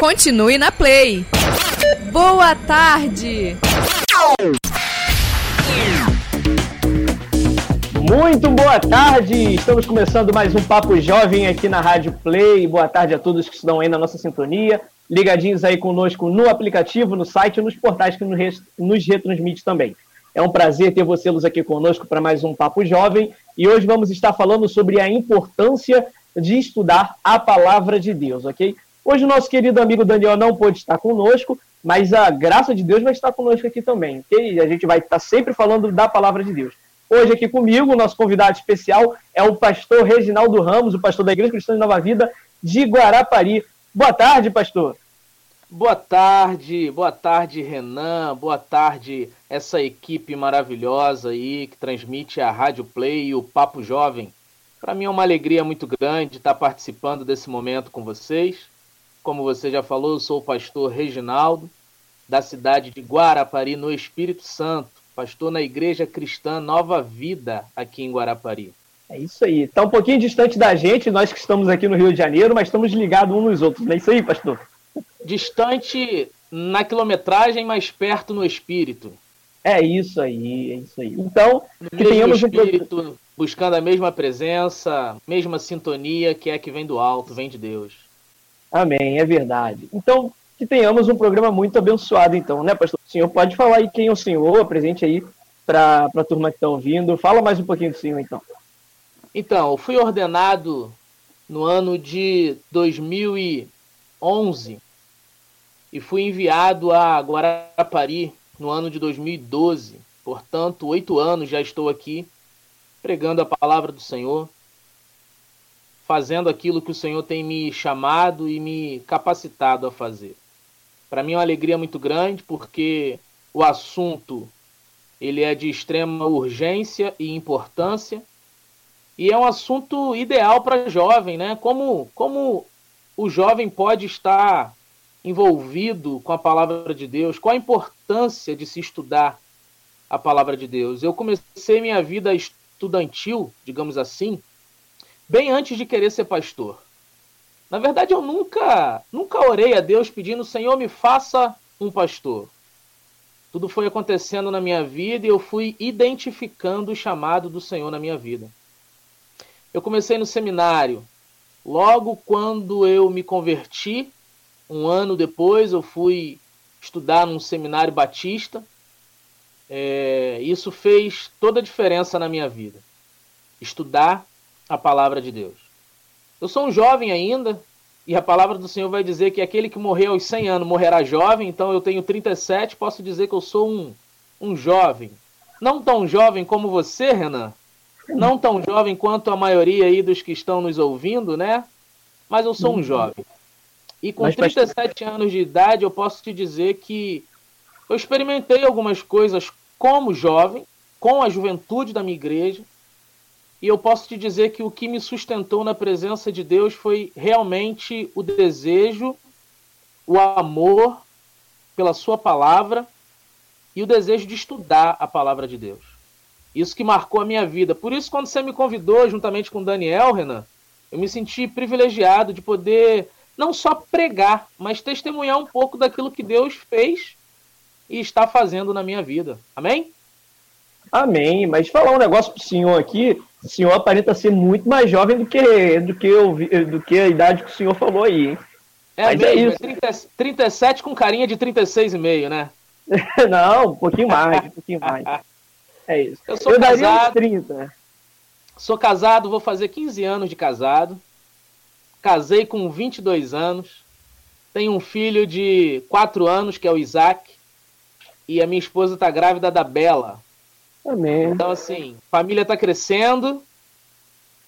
Continue na Play. Boa tarde. Muito boa tarde! Estamos começando mais um Papo Jovem aqui na Rádio Play. Boa tarde a todos que estão aí na nossa sintonia, ligadinhos aí conosco no aplicativo, no site e nos portais que nos retransmite também. É um prazer ter vocês aqui conosco para mais um Papo Jovem e hoje vamos estar falando sobre a importância de estudar a palavra de Deus, ok? Hoje o nosso querido amigo Daniel não pôde estar conosco, mas a graça de Deus vai estar conosco aqui também, ok? A gente vai estar sempre falando da palavra de Deus. Hoje aqui comigo, o nosso convidado especial é o pastor Reginaldo Ramos, o pastor da Igreja Cristã de Nova Vida de Guarapari. Boa tarde, pastor. Boa tarde, boa tarde, Renan. Boa tarde, essa equipe maravilhosa aí que transmite a Rádio Play e o Papo Jovem. Para mim é uma alegria muito grande estar participando desse momento com vocês. Como você já falou, eu sou o pastor Reginaldo, da cidade de Guarapari, no Espírito Santo pastor na Igreja Cristã Nova Vida, aqui em Guarapari. É isso aí. Está um pouquinho distante da gente, nós que estamos aqui no Rio de Janeiro, mas estamos ligados uns nos outros. Não é isso aí, pastor? Distante na quilometragem, mas perto no espírito. É isso aí, é isso aí. Então, no que tenhamos espírito, um... buscando a mesma presença, mesma sintonia que é que vem do alto, vem de Deus. Amém, é verdade. Então, que tenhamos um programa muito abençoado, então, né, pastor? O senhor pode falar aí quem é o senhor, presente aí para a turma que está ouvindo. Fala mais um pouquinho do senhor, então. Então, eu fui ordenado no ano de 2011 e fui enviado a Guarapari no ano de 2012. Portanto, oito anos já estou aqui pregando a palavra do Senhor, fazendo aquilo que o Senhor tem me chamado e me capacitado a fazer. Para mim é uma alegria muito grande porque o assunto ele é de extrema urgência e importância e é um assunto ideal para jovem, né? Como como o jovem pode estar envolvido com a palavra de Deus? Qual a importância de se estudar a palavra de Deus? Eu comecei minha vida estudantil, digamos assim, bem antes de querer ser pastor. Na verdade, eu nunca, nunca orei a Deus pedindo, Senhor, me faça um pastor. Tudo foi acontecendo na minha vida e eu fui identificando o chamado do Senhor na minha vida. Eu comecei no seminário. Logo quando eu me converti, um ano depois, eu fui estudar num seminário batista. É, isso fez toda a diferença na minha vida. Estudar a palavra de Deus. Eu sou um jovem ainda, e a palavra do Senhor vai dizer que aquele que morreu aos 100 anos morrerá jovem, então eu tenho 37, posso dizer que eu sou um, um jovem. Não tão jovem como você, Renan, não tão jovem quanto a maioria aí dos que estão nos ouvindo, né? Mas eu sou um jovem. E com Mas, 37 anos de idade, eu posso te dizer que eu experimentei algumas coisas como jovem, com a juventude da minha igreja, e eu posso te dizer que o que me sustentou na presença de Deus foi realmente o desejo, o amor pela Sua palavra e o desejo de estudar a palavra de Deus. Isso que marcou a minha vida. Por isso, quando você me convidou, juntamente com Daniel, Renan, eu me senti privilegiado de poder não só pregar, mas testemunhar um pouco daquilo que Deus fez e está fazendo na minha vida. Amém? Amém. Mas falar um negócio pro senhor aqui, o senhor aparenta ser muito mais jovem do que, do que, eu, do que a idade que o senhor falou aí, hein? É, Mas é mesmo, é isso. 30, 37 com carinha de 36,5, né? Não, um pouquinho mais, um pouquinho mais. É isso. Eu sou eu casado. 30. Sou casado, vou fazer 15 anos de casado. Casei com 22 anos. Tenho um filho de 4 anos, que é o Isaac. E a minha esposa está grávida da Bela. Então, assim, família está crescendo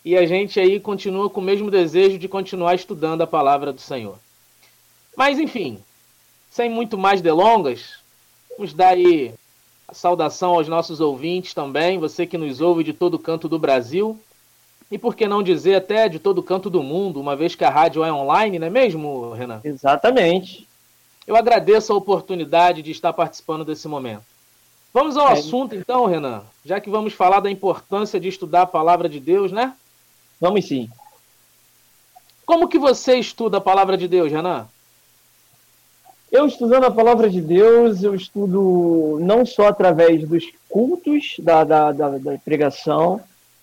e a gente aí continua com o mesmo desejo de continuar estudando a palavra do Senhor. Mas, enfim, sem muito mais delongas, vamos dar aí a saudação aos nossos ouvintes também, você que nos ouve de todo canto do Brasil. E por que não dizer até de todo canto do mundo, uma vez que a rádio é online, não é mesmo, Renan? Exatamente. Eu agradeço a oportunidade de estar participando desse momento. Vamos ao é. assunto então, Renan, já que vamos falar da importância de estudar a palavra de Deus, né? Vamos sim. Como que você estuda a palavra de Deus, Renan? Eu estudando a palavra de Deus, eu estudo não só através dos cultos da, da, da, da pregação.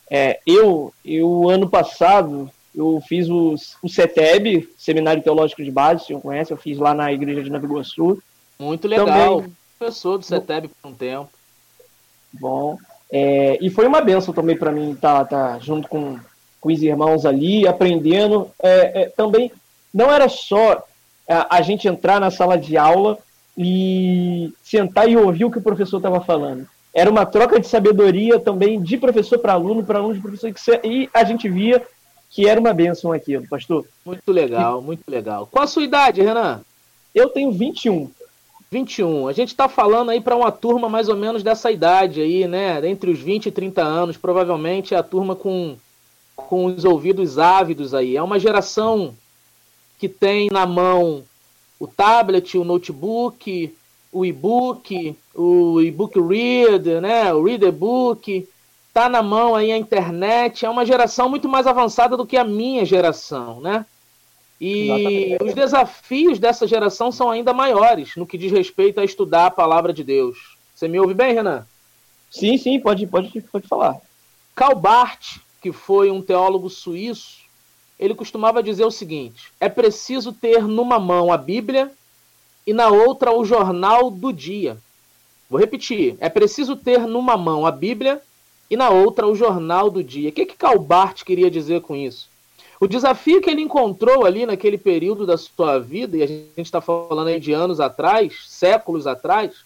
É, eu, eu, ano passado, eu fiz o, o CETEB, Seminário Teológico de Base, se não conhece, eu fiz lá na igreja de Nova Iguaçu. Muito legal. Também, Professor do CETEB por um tempo. Bom. É, e foi uma benção também para mim estar tá, tá junto com, com os irmãos ali, aprendendo. É, é, também não era só a, a gente entrar na sala de aula e sentar e ouvir o que o professor estava falando. Era uma troca de sabedoria também de professor para aluno, para aluno de professor, e a gente via que era uma benção aquilo, pastor. Muito legal, muito legal. Qual a sua idade, Renan? Eu tenho 21. 21. A gente está falando aí para uma turma mais ou menos dessa idade aí, né? Entre os 20 e 30 anos, provavelmente é a turma com, com os ouvidos ávidos aí. É uma geração que tem na mão o tablet, o notebook, o e-book, o e-book reader, né? O reader book. Tá na mão aí a internet. É uma geração muito mais avançada do que a minha geração, né? E Exatamente. os desafios dessa geração são ainda maiores no que diz respeito a estudar a palavra de Deus. Você me ouve bem, Renan? Sim, sim, pode, pode, pode falar. Karl Barth, que foi um teólogo suíço, ele costumava dizer o seguinte: é preciso ter numa mão a Bíblia e na outra o jornal do dia. Vou repetir: é preciso ter numa mão a Bíblia e na outra o jornal do dia. O que, que Karl Barth queria dizer com isso? O desafio que ele encontrou ali naquele período da sua vida, e a gente está falando aí de anos atrás, séculos atrás,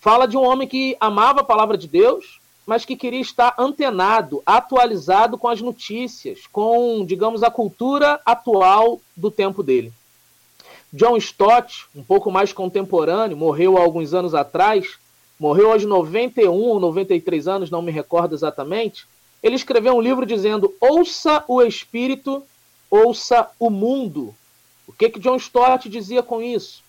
fala de um homem que amava a palavra de Deus, mas que queria estar antenado, atualizado com as notícias, com, digamos, a cultura atual do tempo dele. John Stott, um pouco mais contemporâneo, morreu há alguns anos atrás, morreu aos 91 ou 93 anos, não me recordo exatamente ele escreveu um livro dizendo: ouça o espírito, ouça o mundo. O que, que John Stott dizia com isso?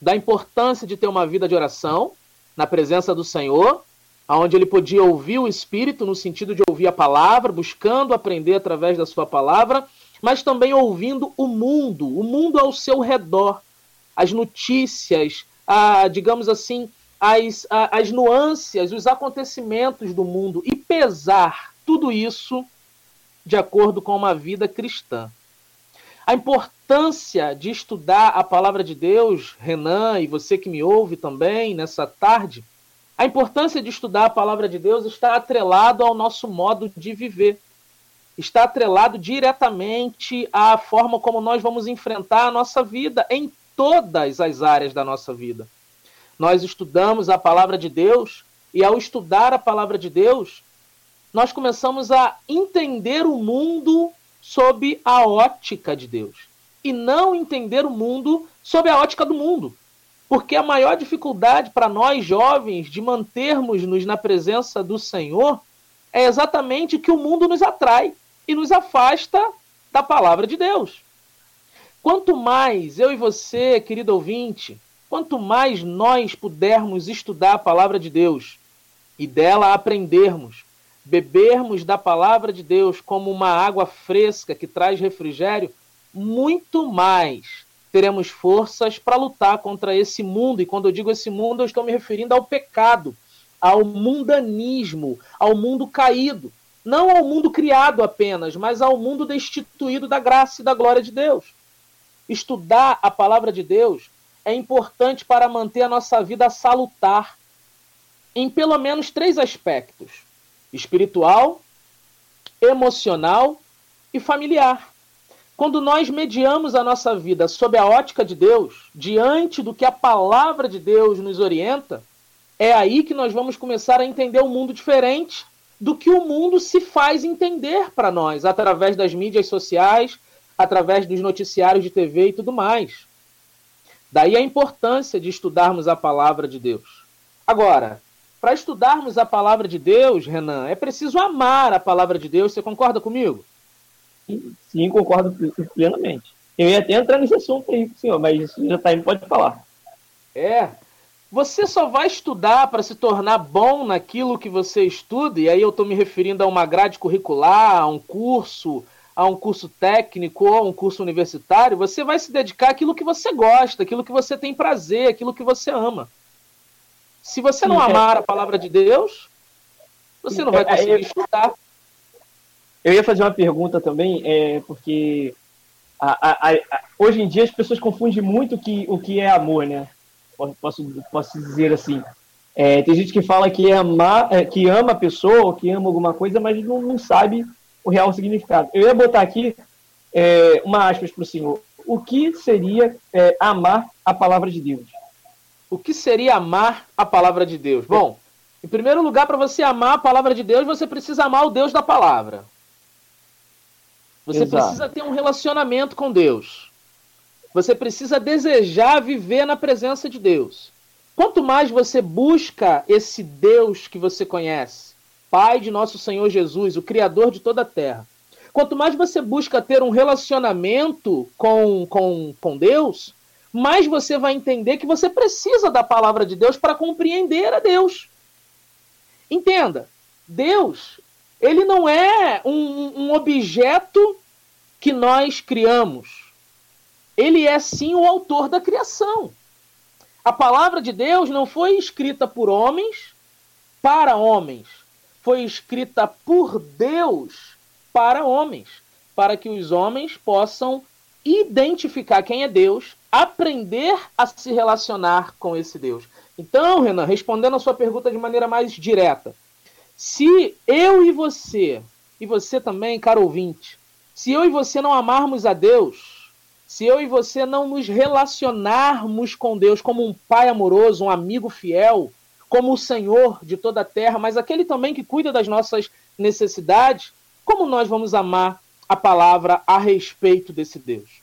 Da importância de ter uma vida de oração, na presença do Senhor, onde ele podia ouvir o Espírito, no sentido de ouvir a palavra, buscando aprender através da sua palavra, mas também ouvindo o mundo, o mundo ao seu redor, as notícias, a, digamos assim, as, a, as nuances, os acontecimentos do mundo e pesar tudo isso de acordo com uma vida cristã. A importância de estudar a palavra de Deus, Renan, e você que me ouve também nessa tarde, a importância de estudar a palavra de Deus está atrelado ao nosso modo de viver. Está atrelado diretamente à forma como nós vamos enfrentar a nossa vida em todas as áreas da nossa vida. Nós estudamos a palavra de Deus e ao estudar a palavra de Deus, nós começamos a entender o mundo sob a ótica de Deus e não entender o mundo sob a ótica do mundo. Porque a maior dificuldade para nós jovens de mantermos-nos na presença do Senhor é exatamente que o mundo nos atrai e nos afasta da palavra de Deus. Quanto mais eu e você, querido ouvinte, quanto mais nós pudermos estudar a palavra de Deus e dela aprendermos, bebermos da palavra de Deus como uma água fresca que traz refrigério, muito mais teremos forças para lutar contra esse mundo. E quando eu digo esse mundo, eu estou me referindo ao pecado, ao mundanismo, ao mundo caído. Não ao mundo criado apenas, mas ao mundo destituído da graça e da glória de Deus. Estudar a palavra de Deus é importante para manter a nossa vida salutar em pelo menos três aspectos espiritual, emocional e familiar. Quando nós mediamos a nossa vida sob a ótica de Deus, diante do que a palavra de Deus nos orienta, é aí que nós vamos começar a entender o um mundo diferente do que o mundo se faz entender para nós, através das mídias sociais, através dos noticiários de TV e tudo mais. Daí a importância de estudarmos a palavra de Deus. Agora, para estudarmos a palavra de Deus, Renan, é preciso amar a palavra de Deus. Você concorda comigo? Sim, concordo plenamente. Eu ia até entrar nesse assunto aí, senhor, mas isso já está indo, pode falar. É. Você só vai estudar para se tornar bom naquilo que você estuda, e aí eu estou me referindo a uma grade curricular, a um curso, a um curso técnico ou a um curso universitário, você vai se dedicar àquilo que você gosta, aquilo que você tem prazer, aquilo que você ama. Se você não é. amar a palavra de Deus, você não vai é, é, conseguir estudar. Eu ia fazer uma pergunta também, é, porque a, a, a, hoje em dia as pessoas confundem muito o que, o que é amor, né? Posso, posso dizer assim. É, tem gente que fala que, ama, é, que ama a pessoa, que ama alguma coisa, mas não, não sabe o real significado. Eu ia botar aqui é, uma aspas para o senhor. O que seria é, amar a palavra de Deus? O que seria amar a palavra de Deus? Bom, em primeiro lugar, para você amar a palavra de Deus, você precisa amar o Deus da palavra. Você Exato. precisa ter um relacionamento com Deus. Você precisa desejar viver na presença de Deus. Quanto mais você busca esse Deus que você conhece, Pai de nosso Senhor Jesus, o Criador de toda a terra. Quanto mais você busca ter um relacionamento com, com, com Deus, mais você vai entender que você precisa da palavra de Deus para compreender a Deus. Entenda, Deus, ele não é um, um objeto que nós criamos. Ele é sim o autor da criação. A palavra de Deus não foi escrita por homens para homens foi escrita por Deus para homens, para que os homens possam identificar quem é Deus, aprender a se relacionar com esse Deus. Então, Renan, respondendo a sua pergunta de maneira mais direta, se eu e você, e você também, caro ouvinte, se eu e você não amarmos a Deus, se eu e você não nos relacionarmos com Deus como um pai amoroso, um amigo fiel, como o Senhor de toda a terra, mas aquele também que cuida das nossas necessidades, como nós vamos amar a palavra a respeito desse Deus?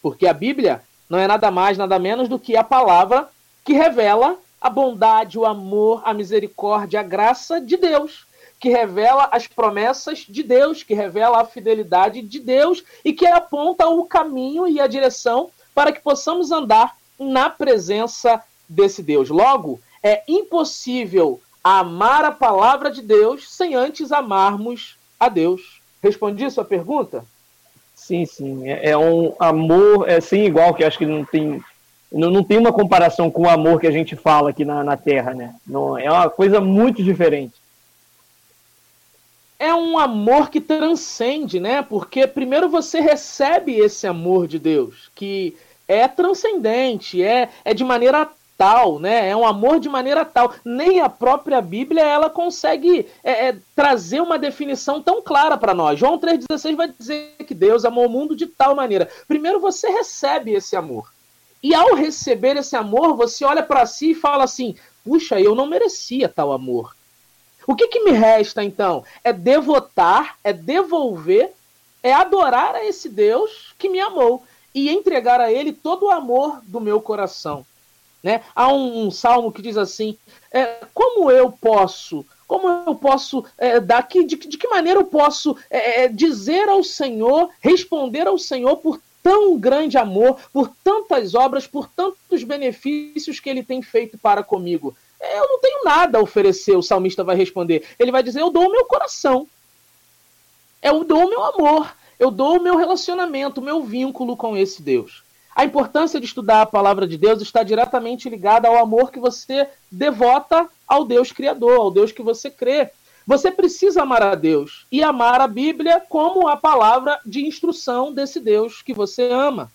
Porque a Bíblia não é nada mais, nada menos do que a palavra que revela a bondade, o amor, a misericórdia, a graça de Deus, que revela as promessas de Deus, que revela a fidelidade de Deus e que aponta o caminho e a direção para que possamos andar na presença desse Deus. Logo, é impossível amar a palavra de Deus sem antes amarmos a Deus. Respondi sua pergunta? Sim, sim. É, é um amor é sem igual, que acho que não tem, não, não tem uma comparação com o amor que a gente fala aqui na, na Terra, né? Não, é uma coisa muito diferente. É um amor que transcende, né? Porque primeiro você recebe esse amor de Deus, que é transcendente, é, é de maneira tal, né? É um amor de maneira tal. Nem a própria Bíblia ela consegue é, é, trazer uma definição tão clara para nós. João 3,16 vai dizer que Deus amou o mundo de tal maneira. Primeiro você recebe esse amor. E ao receber esse amor, você olha para si e fala assim: puxa, eu não merecia tal amor. O que, que me resta então? É devotar, é devolver, é adorar a esse Deus que me amou e entregar a Ele todo o amor do meu coração. Né? Há um, um salmo que diz assim: é, como eu posso, como eu posso é, dar que, de, de, que maneira eu posso é, é, dizer ao Senhor, responder ao Senhor por tão grande amor, por tantas obras, por tantos benefícios que Ele tem feito para comigo? Eu não tenho nada a oferecer, o salmista vai responder. Ele vai dizer: Eu dou o meu coração, eu dou o meu amor, eu dou o meu relacionamento, o meu vínculo com esse Deus. A importância de estudar a palavra de Deus está diretamente ligada ao amor que você devota ao Deus Criador, ao Deus que você crê. Você precisa amar a Deus e amar a Bíblia como a palavra de instrução desse Deus que você ama.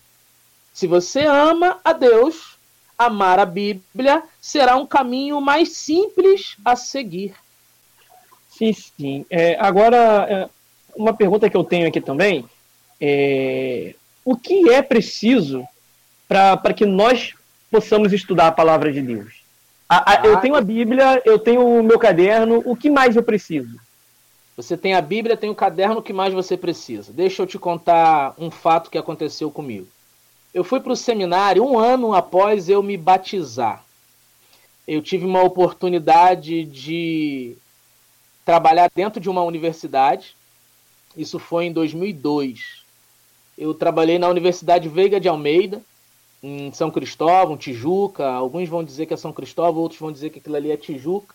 Se você ama a Deus, amar a Bíblia será um caminho mais simples a seguir. Sim, sim. É, agora, é, uma pergunta que eu tenho aqui também é o que é preciso para que nós possamos estudar a palavra de Deus? A, a, eu ah. tenho a Bíblia, eu tenho o meu caderno, o que mais eu preciso? Você tem a Bíblia, tem o caderno, o que mais você precisa? Deixa eu te contar um fato que aconteceu comigo. Eu fui para o seminário um ano após eu me batizar. Eu tive uma oportunidade de trabalhar dentro de uma universidade. Isso foi em 2002. Eu trabalhei na Universidade Veiga de Almeida, em São Cristóvão, Tijuca. Alguns vão dizer que é São Cristóvão, outros vão dizer que aquilo ali é Tijuca,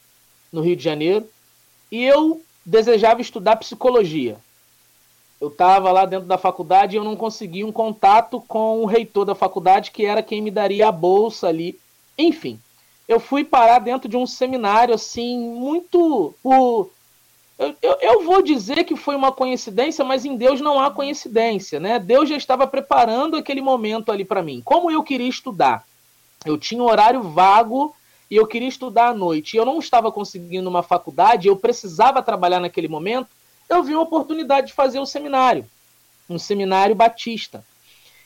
no Rio de Janeiro. E eu desejava estudar psicologia. eu estava lá dentro da faculdade e eu não consegui um contato com o reitor da faculdade, que era quem me daria a bolsa ali. Enfim, eu fui parar dentro de um seminário assim, muito por eu, eu, eu, vou dizer que foi uma coincidência, mas em Deus não há coincidência, né? Deus já estava preparando aquele momento ali para mim. Como eu queria estudar? Eu tinha um horário vago e eu queria estudar à noite. Eu não estava conseguindo uma faculdade, eu precisava trabalhar naquele momento. Eu vi uma oportunidade de fazer um seminário, um seminário batista.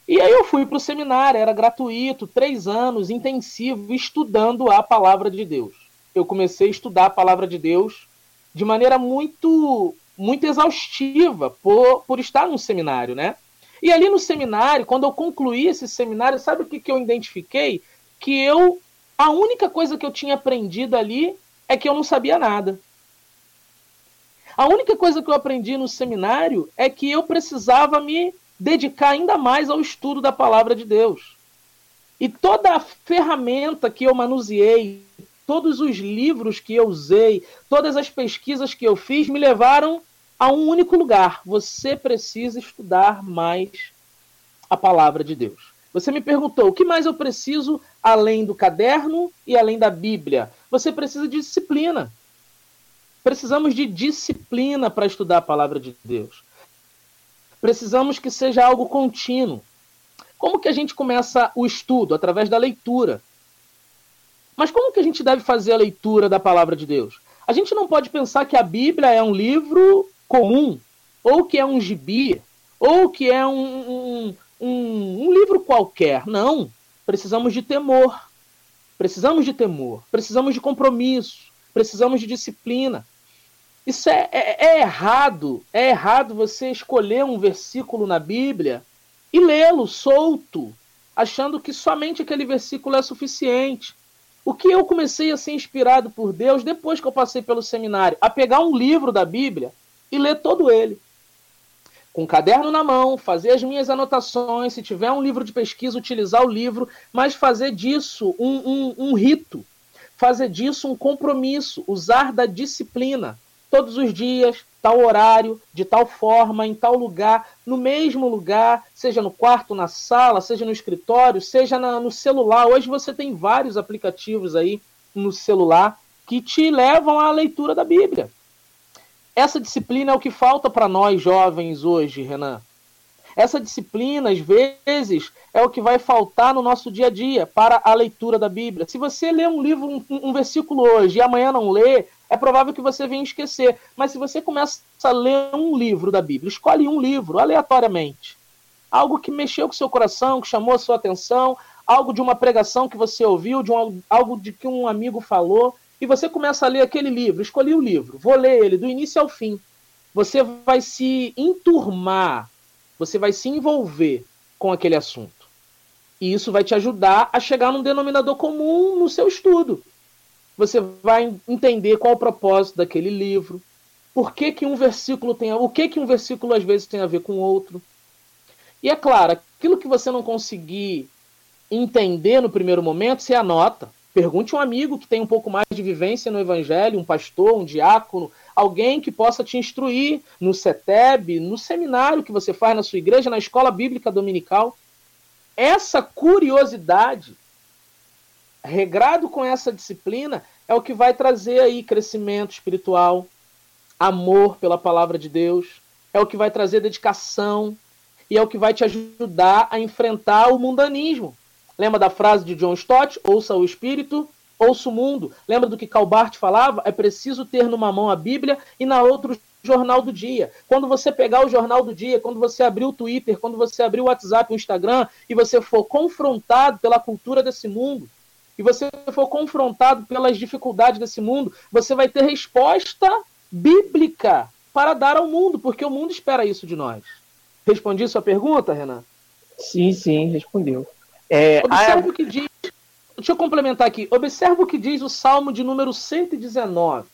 E aí eu fui para o seminário, era gratuito, três anos, intensivo, estudando a palavra de Deus. Eu comecei a estudar a palavra de Deus de maneira muito muito exaustiva por, por estar num seminário, né? E ali no seminário, quando eu concluí esse seminário, sabe o que, que eu identifiquei? Que eu, a única coisa que eu tinha aprendido ali é que eu não sabia nada. A única coisa que eu aprendi no seminário é que eu precisava me dedicar ainda mais ao estudo da palavra de Deus. E toda a ferramenta que eu manuseei, todos os livros que eu usei, todas as pesquisas que eu fiz me levaram a um único lugar. Você precisa estudar mais a palavra de Deus. Você me perguntou o que mais eu preciso além do caderno e além da Bíblia. Você precisa de disciplina. Precisamos de disciplina para estudar a palavra de Deus. Precisamos que seja algo contínuo. Como que a gente começa o estudo? Através da leitura. Mas como que a gente deve fazer a leitura da palavra de Deus? A gente não pode pensar que a Bíblia é um livro comum, ou que é um gibi, ou que é um, um, um, um livro qualquer. Não. Precisamos de temor. Precisamos de temor. Precisamos de compromisso. Precisamos de disciplina. Isso é, é, é, errado. É errado você escolher um versículo na Bíblia e lê-lo solto, achando que somente aquele versículo é suficiente. O que eu comecei a ser inspirado por Deus depois que eu passei pelo seminário? A pegar um livro da Bíblia e ler todo ele. Com um caderno na mão, fazer as minhas anotações, se tiver um livro de pesquisa, utilizar o livro, mas fazer disso um, um, um rito, fazer disso um compromisso, usar da disciplina todos os dias, tal horário, de tal forma, em tal lugar, no mesmo lugar, seja no quarto, na sala, seja no escritório, seja na, no celular. Hoje você tem vários aplicativos aí no celular que te levam à leitura da Bíblia. Essa disciplina é o que falta para nós jovens hoje, Renan. Essa disciplina, às vezes, é o que vai faltar no nosso dia a dia para a leitura da Bíblia. Se você lê um livro, um, um versículo hoje e amanhã não lê, é provável que você venha esquecer. Mas se você começa a ler um livro da Bíblia, escolhe um livro aleatoriamente, algo que mexeu com seu coração, que chamou a sua atenção, algo de uma pregação que você ouviu, de um, algo de que um amigo falou, e você começa a ler aquele livro, escolhi o livro, vou ler ele do início ao fim. Você vai se enturmar, você vai se envolver com aquele assunto. E isso vai te ajudar a chegar num denominador comum no seu estudo você vai entender qual o propósito daquele livro, por que, que um versículo tem, o que que um versículo às vezes tem a ver com outro. E é claro, aquilo que você não conseguir entender no primeiro momento, você anota. Pergunte um amigo que tem um pouco mais de vivência no evangelho, um pastor, um diácono, alguém que possa te instruir no CETEB, no seminário que você faz na sua igreja, na escola bíblica dominical. Essa curiosidade regrado com essa disciplina, é o que vai trazer aí crescimento espiritual, amor pela palavra de Deus, é o que vai trazer dedicação e é o que vai te ajudar a enfrentar o mundanismo. Lembra da frase de John Stott? Ouça o espírito, ouça o mundo. Lembra do que Calbart falava? É preciso ter numa mão a Bíblia e na outra o jornal do dia. Quando você pegar o jornal do dia, quando você abrir o Twitter, quando você abrir o WhatsApp, o Instagram e você for confrontado pela cultura desse mundo, e você for confrontado pelas dificuldades desse mundo, você vai ter resposta bíblica para dar ao mundo, porque o mundo espera isso de nós. Respondi sua pergunta, Renan? Sim, sim, respondeu. É, Observe a... o que diz. Deixa eu complementar aqui. Observe o que diz o Salmo de número 119.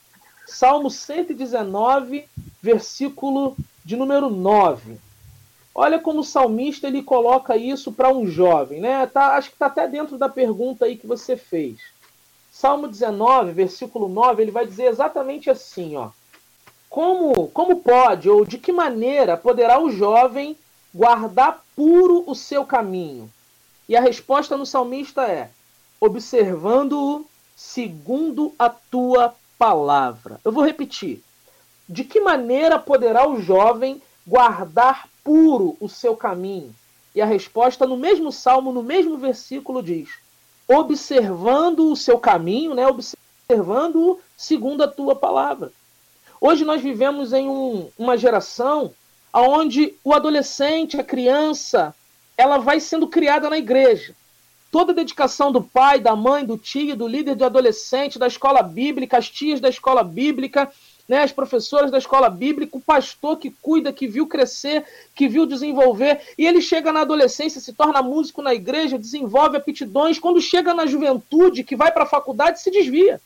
Salmo 119, versículo de número 9. Olha como o salmista ele coloca isso para um jovem, né? Tá, acho que está até dentro da pergunta aí que você fez. Salmo 19, versículo 9, ele vai dizer exatamente assim, ó. como, como pode ou de que maneira poderá o jovem guardar puro o seu caminho? E a resposta no salmista é: observando-o segundo a tua palavra. Eu vou repetir. De que maneira poderá o jovem guardar puro o seu caminho? E a resposta no mesmo salmo, no mesmo versículo diz: observando o seu caminho, né? Observando-o segundo a tua palavra. Hoje nós vivemos em um, uma geração onde o adolescente, a criança, ela vai sendo criada na igreja. Toda a dedicação do pai, da mãe, do tio, do líder do adolescente, da escola bíblica, as tias da escola bíblica, né, as professoras da escola bíblica, o pastor que cuida, que viu crescer, que viu desenvolver, e ele chega na adolescência, se torna músico na igreja, desenvolve aptidões, quando chega na juventude, que vai para a faculdade, se desvia.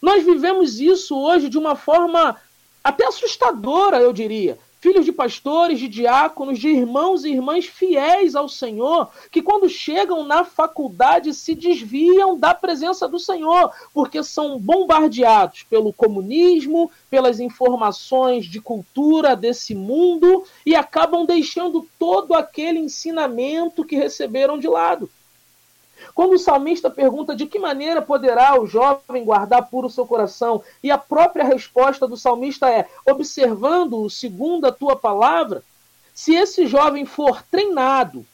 Nós vivemos isso hoje de uma forma até assustadora, eu diria filhos de pastores, de diáconos, de irmãos e irmãs fiéis ao Senhor, que quando chegam na faculdade se desviam da presença do Senhor, porque são bombardeados pelo comunismo, pelas informações de cultura desse mundo e acabam deixando todo aquele ensinamento que receberam de lado. Quando o salmista pergunta de que maneira poderá o jovem guardar puro o seu coração, e a própria resposta do salmista é: observando-o segundo a tua palavra, se esse jovem for treinado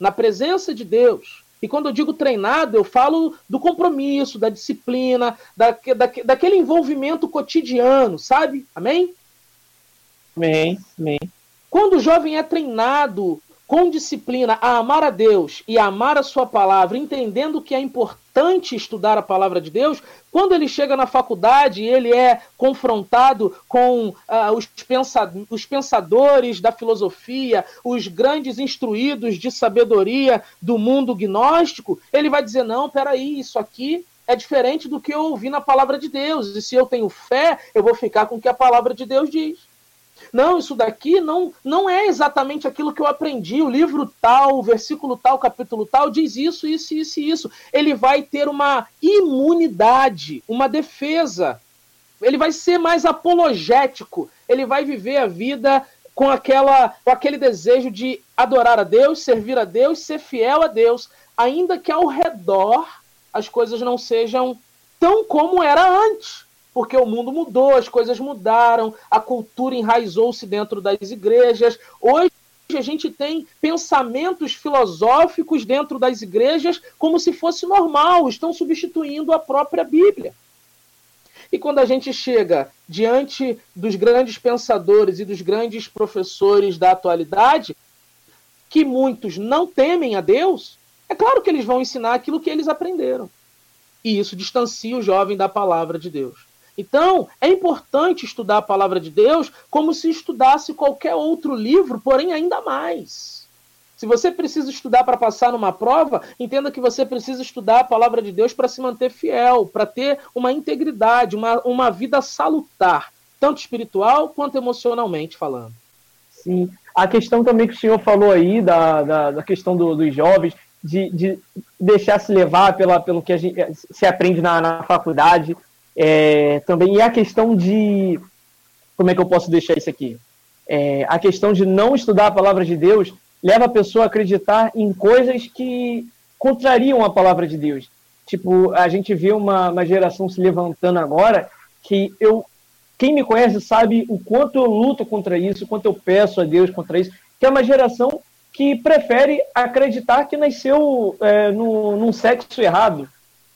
na presença de Deus, e quando eu digo treinado, eu falo do compromisso, da disciplina, da, da, daquele envolvimento cotidiano, sabe? Amém? Amém, amém. Quando o jovem é treinado com disciplina a amar a Deus e a amar a sua palavra, entendendo que é importante estudar a palavra de Deus, quando ele chega na faculdade e ele é confrontado com uh, os, pensa os pensadores da filosofia, os grandes instruídos de sabedoria do mundo gnóstico, ele vai dizer: não, peraí, isso aqui é diferente do que eu ouvi na palavra de Deus. E se eu tenho fé, eu vou ficar com o que a palavra de Deus diz. Não, isso daqui não, não é exatamente aquilo que eu aprendi. O livro tal, o versículo tal, capítulo tal, diz isso, isso, isso e isso. Ele vai ter uma imunidade, uma defesa. Ele vai ser mais apologético. Ele vai viver a vida com, aquela, com aquele desejo de adorar a Deus, servir a Deus, ser fiel a Deus, ainda que ao redor as coisas não sejam tão como era antes porque o mundo mudou, as coisas mudaram, a cultura enraizou-se dentro das igrejas. Hoje a gente tem pensamentos filosóficos dentro das igrejas como se fosse normal, estão substituindo a própria Bíblia. E quando a gente chega diante dos grandes pensadores e dos grandes professores da atualidade, que muitos não temem a Deus, é claro que eles vão ensinar aquilo que eles aprenderam. E isso distancia o jovem da palavra de Deus. Então, é importante estudar a palavra de Deus como se estudasse qualquer outro livro, porém ainda mais. Se você precisa estudar para passar numa prova, entenda que você precisa estudar a palavra de Deus para se manter fiel, para ter uma integridade, uma, uma vida salutar, tanto espiritual quanto emocionalmente falando. Sim. A questão também que o senhor falou aí, da, da, da questão do, dos jovens, de, de deixar se levar pela, pelo que a gente se aprende na, na faculdade, é, também e a questão de. Como é que eu posso deixar isso aqui? É, a questão de não estudar a palavra de Deus leva a pessoa a acreditar em coisas que contrariam a palavra de Deus. Tipo, a gente vê uma, uma geração se levantando agora que eu. Quem me conhece sabe o quanto eu luto contra isso, o quanto eu peço a Deus contra isso, que é uma geração que prefere acreditar que nasceu é, no, num sexo errado,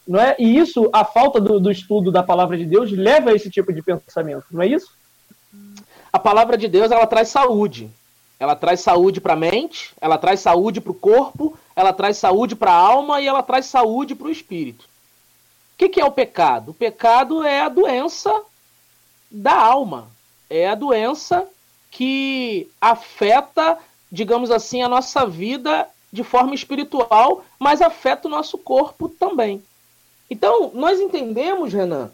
não é? E isso, a falta do, do estudo da palavra de Deus leva a esse tipo de pensamento, não é isso? A palavra de Deus ela traz saúde. Ela traz saúde para a mente, ela traz saúde para o corpo, ela traz saúde para a alma e ela traz saúde para o espírito. O que, que é o pecado? O pecado é a doença da alma. É a doença que afeta, digamos assim, a nossa vida de forma espiritual, mas afeta o nosso corpo também. Então, nós entendemos, Renan,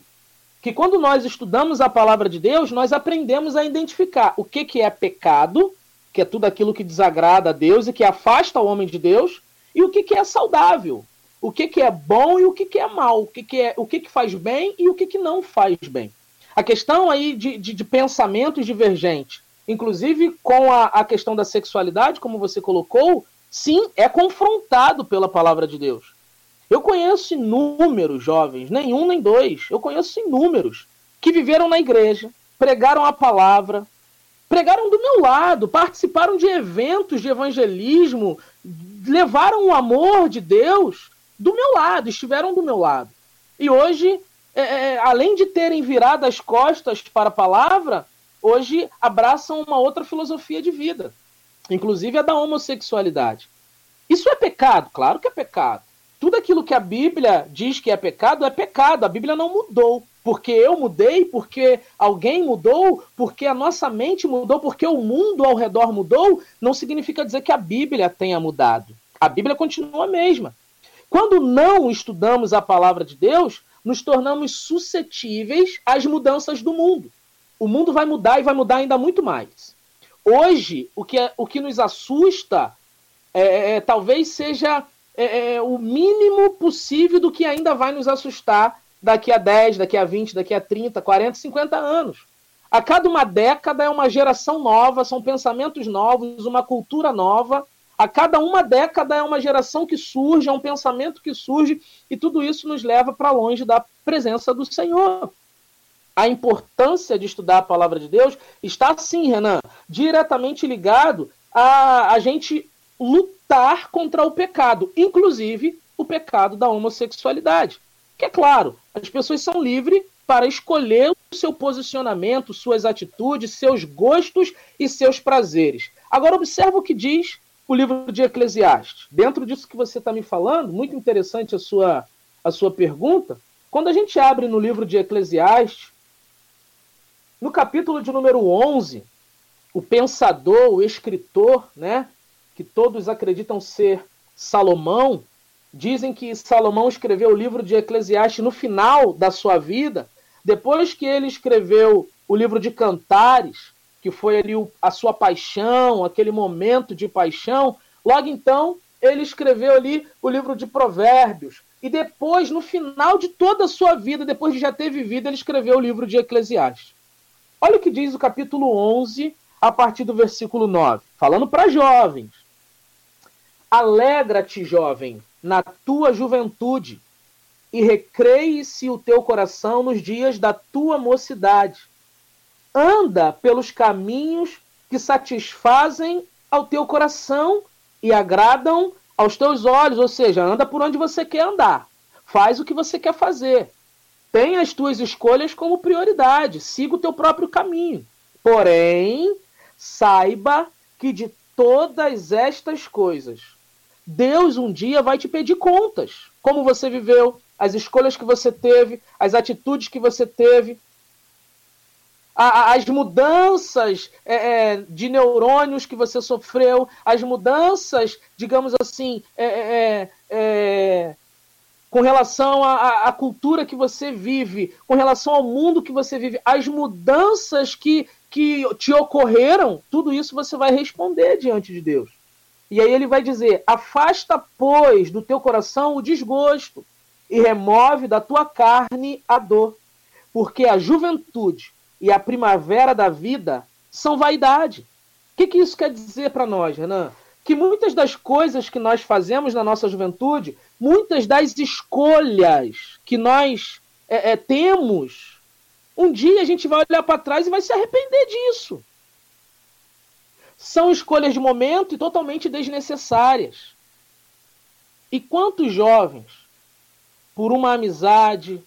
que quando nós estudamos a palavra de Deus, nós aprendemos a identificar o que, que é pecado, que é tudo aquilo que desagrada a Deus e que afasta o homem de Deus, e o que, que é saudável, o que, que é bom e o que, que é mal, o que, que, é, o que, que faz bem e o que, que não faz bem. A questão aí de, de, de pensamentos divergentes, inclusive com a, a questão da sexualidade, como você colocou, sim, é confrontado pela palavra de Deus. Eu conheço inúmeros jovens, nenhum nem dois, eu conheço inúmeros, que viveram na igreja, pregaram a palavra, pregaram do meu lado, participaram de eventos de evangelismo, levaram o amor de Deus do meu lado, estiveram do meu lado. E hoje, é, é, além de terem virado as costas para a palavra, hoje abraçam uma outra filosofia de vida, inclusive a da homossexualidade. Isso é pecado? Claro que é pecado. Tudo aquilo que a Bíblia diz que é pecado é pecado. A Bíblia não mudou. Porque eu mudei, porque alguém mudou, porque a nossa mente mudou, porque o mundo ao redor mudou, não significa dizer que a Bíblia tenha mudado. A Bíblia continua a mesma. Quando não estudamos a palavra de Deus, nos tornamos suscetíveis às mudanças do mundo. O mundo vai mudar e vai mudar ainda muito mais. Hoje, o que, é, o que nos assusta é, é, é talvez seja é, é, o mínimo possível do que ainda vai nos assustar daqui a 10, daqui a 20, daqui a 30, 40, 50 anos. A cada uma década é uma geração nova, são pensamentos novos, uma cultura nova. A cada uma década é uma geração que surge, é um pensamento que surge, e tudo isso nos leva para longe da presença do Senhor. A importância de estudar a palavra de Deus está, sim, Renan, diretamente ligado a a gente lutar contra o pecado, inclusive o pecado da homossexualidade. Que é claro, as pessoas são livres para escolher o seu posicionamento, suas atitudes, seus gostos e seus prazeres. Agora, observa o que diz o livro de Eclesiastes. Dentro disso que você está me falando, muito interessante a sua, a sua pergunta. Quando a gente abre no livro de Eclesiastes, no capítulo de número 11, o pensador, o escritor, né, que todos acreditam ser Salomão, Dizem que Salomão escreveu o livro de Eclesiastes no final da sua vida, depois que ele escreveu o livro de Cantares, que foi ali a sua paixão, aquele momento de paixão. Logo então, ele escreveu ali o livro de Provérbios. E depois, no final de toda a sua vida, depois de já ter vivido, ele escreveu o livro de Eclesiastes. Olha o que diz o capítulo 11, a partir do versículo 9, falando para jovens. Alegra-te, jovem, na tua juventude, e recreie-se o teu coração nos dias da tua mocidade. Anda pelos caminhos que satisfazem ao teu coração e agradam aos teus olhos, ou seja, anda por onde você quer andar. Faz o que você quer fazer. Tenha as tuas escolhas como prioridade, siga o teu próprio caminho. Porém, saiba que de todas estas coisas Deus um dia vai te pedir contas. Como você viveu, as escolhas que você teve, as atitudes que você teve, as mudanças é, é, de neurônios que você sofreu, as mudanças, digamos assim, é, é, é com relação à, cultura que você vive, com relação ao mundo que você vive, as mudanças que, que te ocorreram, tudo isso você vai responder diante de Deus. E aí ele vai dizer: Afasta, pois, do teu coração o desgosto e remove da tua carne a dor, porque a juventude e a primavera da vida são vaidade. O que, que isso quer dizer para nós, Renan? Que muitas das coisas que nós fazemos na nossa juventude, muitas das escolhas que nós é, é, temos, um dia a gente vai olhar para trás e vai se arrepender disso são escolhas de momento e totalmente desnecessárias. E quantos jovens, por uma amizade,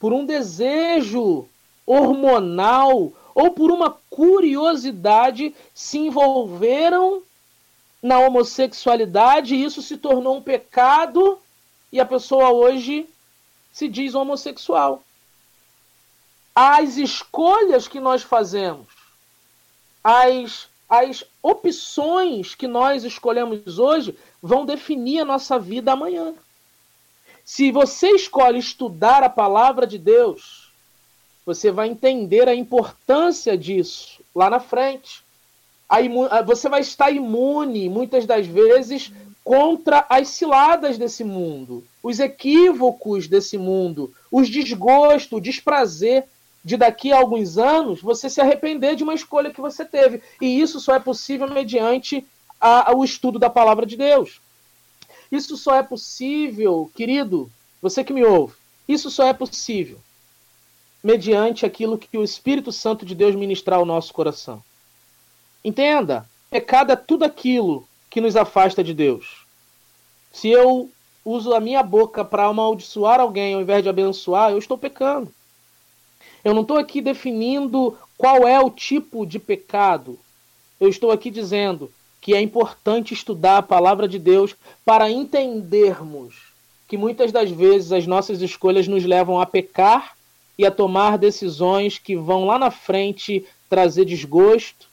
por um desejo hormonal ou por uma curiosidade, se envolveram na homossexualidade e isso se tornou um pecado e a pessoa hoje se diz homossexual. As escolhas que nós fazemos, as as opções que nós escolhemos hoje vão definir a nossa vida amanhã. Se você escolhe estudar a palavra de Deus, você vai entender a importância disso lá na frente. Você vai estar imune, muitas das vezes, contra as ciladas desse mundo, os equívocos desse mundo, os desgostos, o desprazer. De daqui a alguns anos você se arrepender de uma escolha que você teve. E isso só é possível mediante a, o estudo da palavra de Deus. Isso só é possível, querido, você que me ouve, isso só é possível mediante aquilo que o Espírito Santo de Deus ministrar ao nosso coração. Entenda, pecado é tudo aquilo que nos afasta de Deus. Se eu uso a minha boca para amaldiçoar alguém ao invés de abençoar, eu estou pecando. Eu não estou aqui definindo qual é o tipo de pecado. Eu estou aqui dizendo que é importante estudar a palavra de Deus para entendermos que muitas das vezes as nossas escolhas nos levam a pecar e a tomar decisões que vão lá na frente trazer desgosto,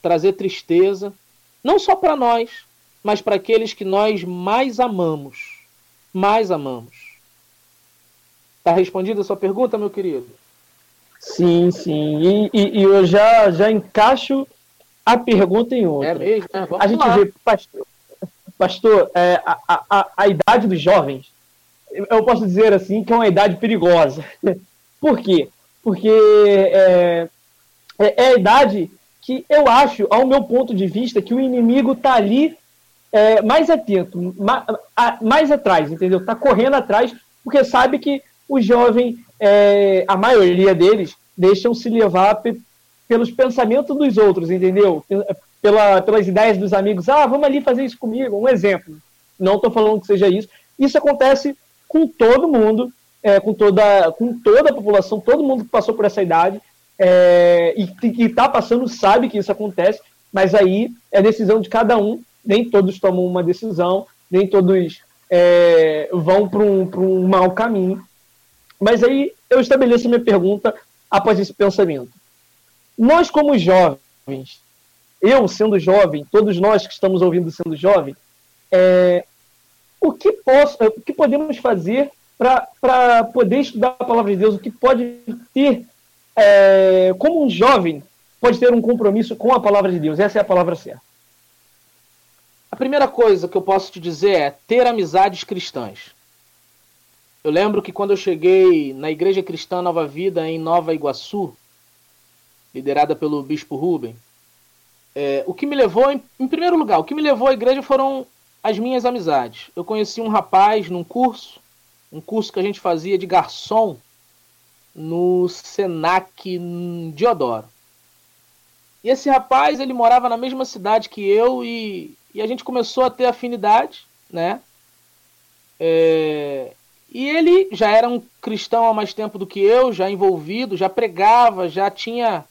trazer tristeza, não só para nós, mas para aqueles que nós mais amamos. Mais amamos. Está respondida a sua pergunta, meu querido? Sim, sim. E, e, e, eu já, já encaixo a pergunta em outra. É mesmo? É, a gente lá. vê, pastor, pastor é, a, a, a idade dos jovens, eu posso dizer assim, que é uma idade perigosa. Por quê? Porque é, é, é a idade que eu acho, ao meu ponto de vista, que o inimigo está ali é, mais atento, mais, mais atrás, entendeu? Está correndo atrás, porque sabe que o jovem é, a maioria deles deixam se levar pelos pensamentos dos outros, entendeu? Pela, pelas ideias dos amigos. Ah, vamos ali fazer isso comigo. Um exemplo. Não estou falando que seja isso. Isso acontece com todo mundo, é, com, toda, com toda a população, todo mundo que passou por essa idade é, e está passando sabe que isso acontece, mas aí é decisão de cada um. Nem todos tomam uma decisão, nem todos é, vão para um, um mau caminho. Mas aí eu estabeleço minha pergunta após esse pensamento. Nós, como jovens, eu sendo jovem, todos nós que estamos ouvindo sendo jovem, é, o, que posso, o que podemos fazer para poder estudar a palavra de Deus? O que pode ter, é, como um jovem, pode ter um compromisso com a palavra de Deus? Essa é a palavra certa. A primeira coisa que eu posso te dizer é ter amizades cristãs. Eu lembro que quando eu cheguei na Igreja Cristã Nova Vida em Nova Iguaçu, liderada pelo Bispo Rubem, é, o que me levou, em, em primeiro lugar, o que me levou à igreja foram as minhas amizades. Eu conheci um rapaz num curso, um curso que a gente fazia de garçom no Senac Diodoro. E esse rapaz, ele morava na mesma cidade que eu e, e a gente começou a ter afinidade, né? É, e ele já era um cristão há mais tempo do que eu, já envolvido, já pregava, já tinha,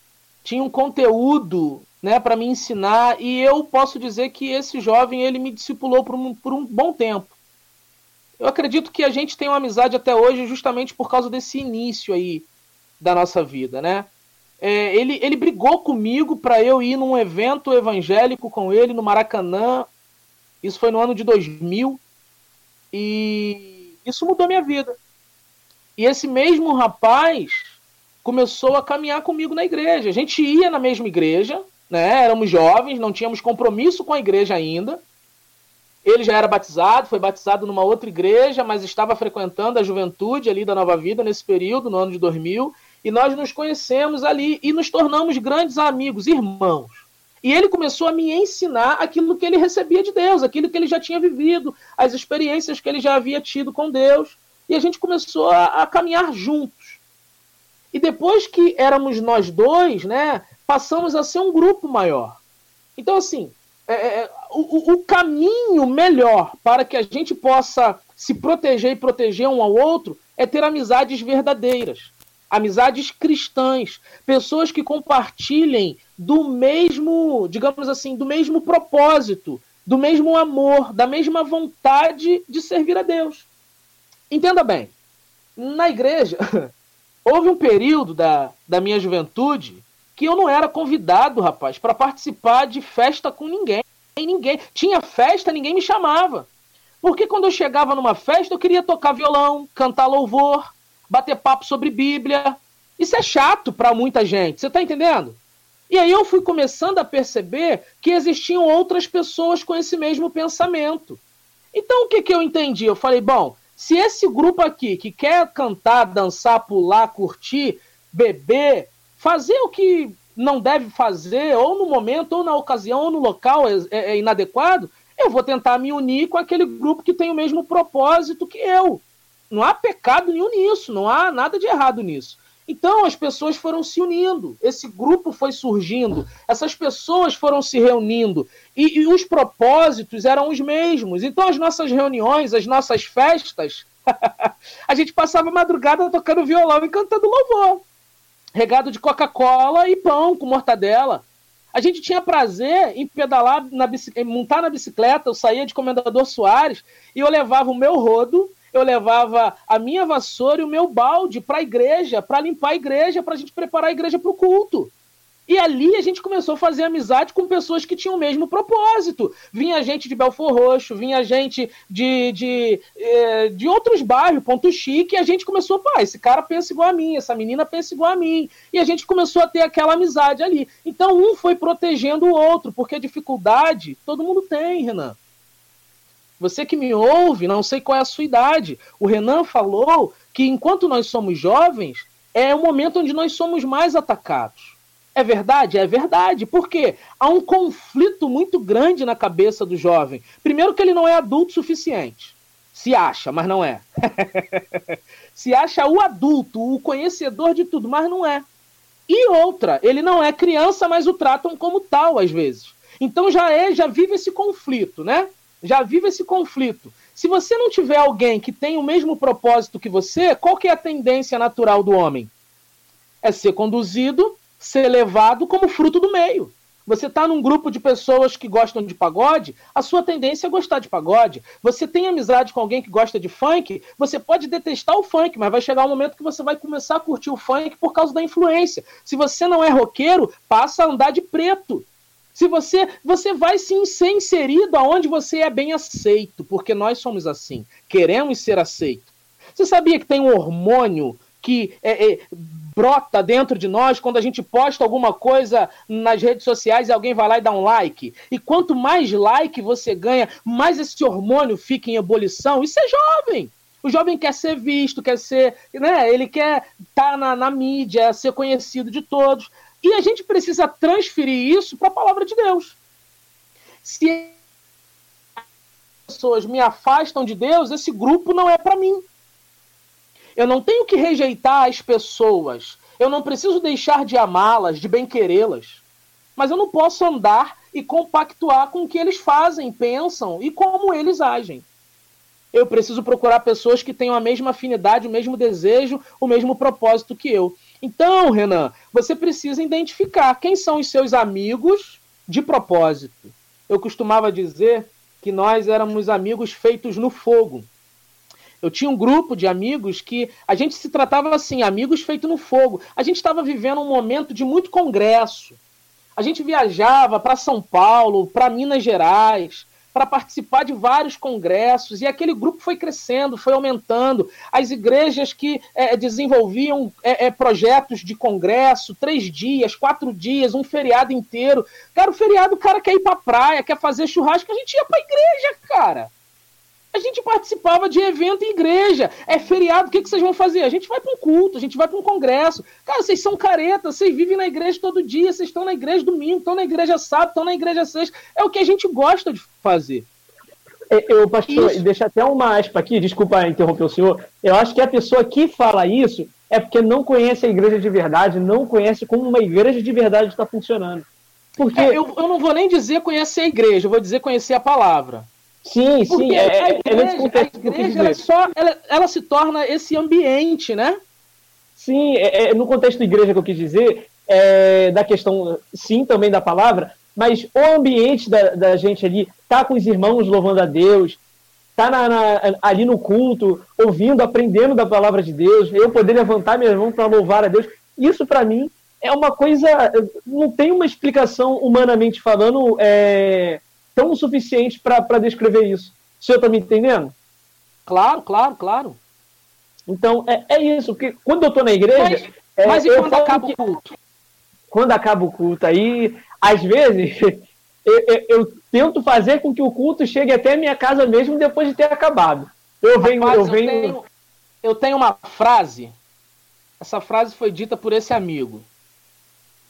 tinha um conteúdo né, para me ensinar. E eu posso dizer que esse jovem ele me discipulou por um, por um bom tempo. Eu acredito que a gente tem uma amizade até hoje justamente por causa desse início aí da nossa vida, né? É, ele, ele brigou comigo para eu ir num evento evangélico com ele no Maracanã. Isso foi no ano de 2000. E isso mudou minha vida. E esse mesmo rapaz começou a caminhar comigo na igreja. A gente ia na mesma igreja, né? Éramos jovens, não tínhamos compromisso com a igreja ainda. Ele já era batizado, foi batizado numa outra igreja, mas estava frequentando a juventude ali da Nova Vida nesse período, no ano de 2000, e nós nos conhecemos ali e nos tornamos grandes amigos, irmãos. E ele começou a me ensinar aquilo que ele recebia de Deus, aquilo que ele já tinha vivido, as experiências que ele já havia tido com Deus. E a gente começou a, a caminhar juntos. E depois que éramos nós dois, né, passamos a ser um grupo maior. Então, assim, é, é, é o, o caminho melhor para que a gente possa se proteger e proteger um ao outro é ter amizades verdadeiras amizades cristãs, pessoas que compartilhem do mesmo, digamos assim, do mesmo propósito, do mesmo amor, da mesma vontade de servir a Deus. Entenda bem, na igreja, houve um período da, da minha juventude que eu não era convidado, rapaz, para participar de festa com ninguém. Ninguém tinha festa, ninguém me chamava. Porque quando eu chegava numa festa, eu queria tocar violão, cantar louvor, bater papo sobre Bíblia. Isso é chato para muita gente, você está entendendo? E aí eu fui começando a perceber que existiam outras pessoas com esse mesmo pensamento. Então o que, que eu entendi? Eu falei, bom, se esse grupo aqui que quer cantar, dançar, pular, curtir, beber, fazer o que não deve fazer, ou no momento, ou na ocasião, ou no local é, é, é inadequado, eu vou tentar me unir com aquele grupo que tem o mesmo propósito que eu. Não há pecado nenhum nisso, não há nada de errado nisso. Então as pessoas foram se unindo, esse grupo foi surgindo, essas pessoas foram se reunindo e, e os propósitos eram os mesmos. Então as nossas reuniões, as nossas festas, a gente passava madrugada tocando violão e cantando louvor, regado de Coca-Cola e pão com mortadela. A gente tinha prazer em pedalar, na em montar na bicicleta. Eu saía de Comendador Soares e eu levava o meu rodo eu levava a minha vassoura e o meu balde para a igreja, para limpar a igreja, para a gente preparar a igreja para o culto. E ali a gente começou a fazer amizade com pessoas que tinham o mesmo propósito. Vinha gente de Belfor Roxo, vinha gente de, de, eh, de outros bairros, Ponto Chique, e a gente começou, pá, esse cara pensa igual a mim, essa menina pensa igual a mim. E a gente começou a ter aquela amizade ali. Então um foi protegendo o outro, porque dificuldade todo mundo tem, Renan. Você que me ouve, não sei qual é a sua idade. O Renan falou que enquanto nós somos jovens, é o momento onde nós somos mais atacados. É verdade? É verdade. Por quê? Há um conflito muito grande na cabeça do jovem. Primeiro, que ele não é adulto suficiente. Se acha, mas não é. Se acha o adulto, o conhecedor de tudo, mas não é. E outra, ele não é criança, mas o tratam como tal às vezes. Então já é, já vive esse conflito, né? Já vive esse conflito. Se você não tiver alguém que tem o mesmo propósito que você, qual que é a tendência natural do homem? É ser conduzido, ser levado como fruto do meio. Você está num grupo de pessoas que gostam de pagode, a sua tendência é gostar de pagode. Você tem amizade com alguém que gosta de funk, você pode detestar o funk, mas vai chegar um momento que você vai começar a curtir o funk por causa da influência. Se você não é roqueiro, passa a andar de preto. Se você você vai sim ser inserido aonde você é bem aceito, porque nós somos assim, queremos ser aceitos. Você sabia que tem um hormônio que é, é, brota dentro de nós quando a gente posta alguma coisa nas redes sociais e alguém vai lá e dá um like? E quanto mais like você ganha, mais esse hormônio fica em ebulição. Isso é jovem. O jovem quer ser visto, quer ser, né? Ele quer estar tá na, na mídia, ser conhecido de todos. E a gente precisa transferir isso para a palavra de Deus. Se as pessoas me afastam de Deus, esse grupo não é para mim. Eu não tenho que rejeitar as pessoas. Eu não preciso deixar de amá-las, de bem-querê-las. Mas eu não posso andar e compactuar com o que eles fazem, pensam e como eles agem. Eu preciso procurar pessoas que tenham a mesma afinidade, o mesmo desejo, o mesmo propósito que eu. Então, Renan, você precisa identificar quem são os seus amigos de propósito. Eu costumava dizer que nós éramos amigos feitos no fogo. Eu tinha um grupo de amigos que a gente se tratava assim, amigos feitos no fogo. A gente estava vivendo um momento de muito congresso. A gente viajava para São Paulo, para Minas Gerais, para participar de vários congressos, e aquele grupo foi crescendo, foi aumentando. As igrejas que é, desenvolviam é, é, projetos de congresso, três dias, quatro dias, um feriado inteiro. Cara, o feriado o cara quer ir para praia, quer fazer churrasco, a gente ia para a igreja, cara. A gente participava de evento em igreja. É feriado, o que, que vocês vão fazer? A gente vai para um culto, a gente vai para um congresso. Cara, vocês são caretas, vocês vivem na igreja todo dia, vocês estão na igreja domingo, estão na igreja sábado, estão na igreja sexta. É o que a gente gosta de fazer. É, eu, pastor, isso. deixa até uma aspa aqui, desculpa interromper o senhor. Eu acho que a pessoa que fala isso é porque não conhece a igreja de verdade, não conhece como uma igreja de verdade está funcionando. Porque é, eu, eu não vou nem dizer conhecer a igreja, eu vou dizer conhecer a palavra. Sim, Porque sim. É, a igreja, é a igreja ela só, ela, ela, se torna esse ambiente, né? Sim, é, é, no contexto da igreja que eu quis dizer, é, da questão, sim, também da palavra, mas o ambiente da, da gente ali, tá com os irmãos louvando a Deus, tá na, na, ali no culto, ouvindo, aprendendo da palavra de Deus, eu poder levantar minhas mãos para louvar a Deus, isso para mim é uma coisa, não tem uma explicação humanamente falando, é, tão suficiente para descrever isso. O senhor está me entendendo? Claro, claro, claro. Então, é, é isso. Porque quando eu estou na igreja. Mas, é, mas e quando acaba o culto? Quando acaba o culto, aí, às vezes, eu, eu, eu, tento fazer com que o culto chegue até a minha casa mesmo depois de ter acabado. Eu venho. Rapaz, eu, venho... Eu, tenho, eu tenho uma frase essa frase foi dita por esse amigo.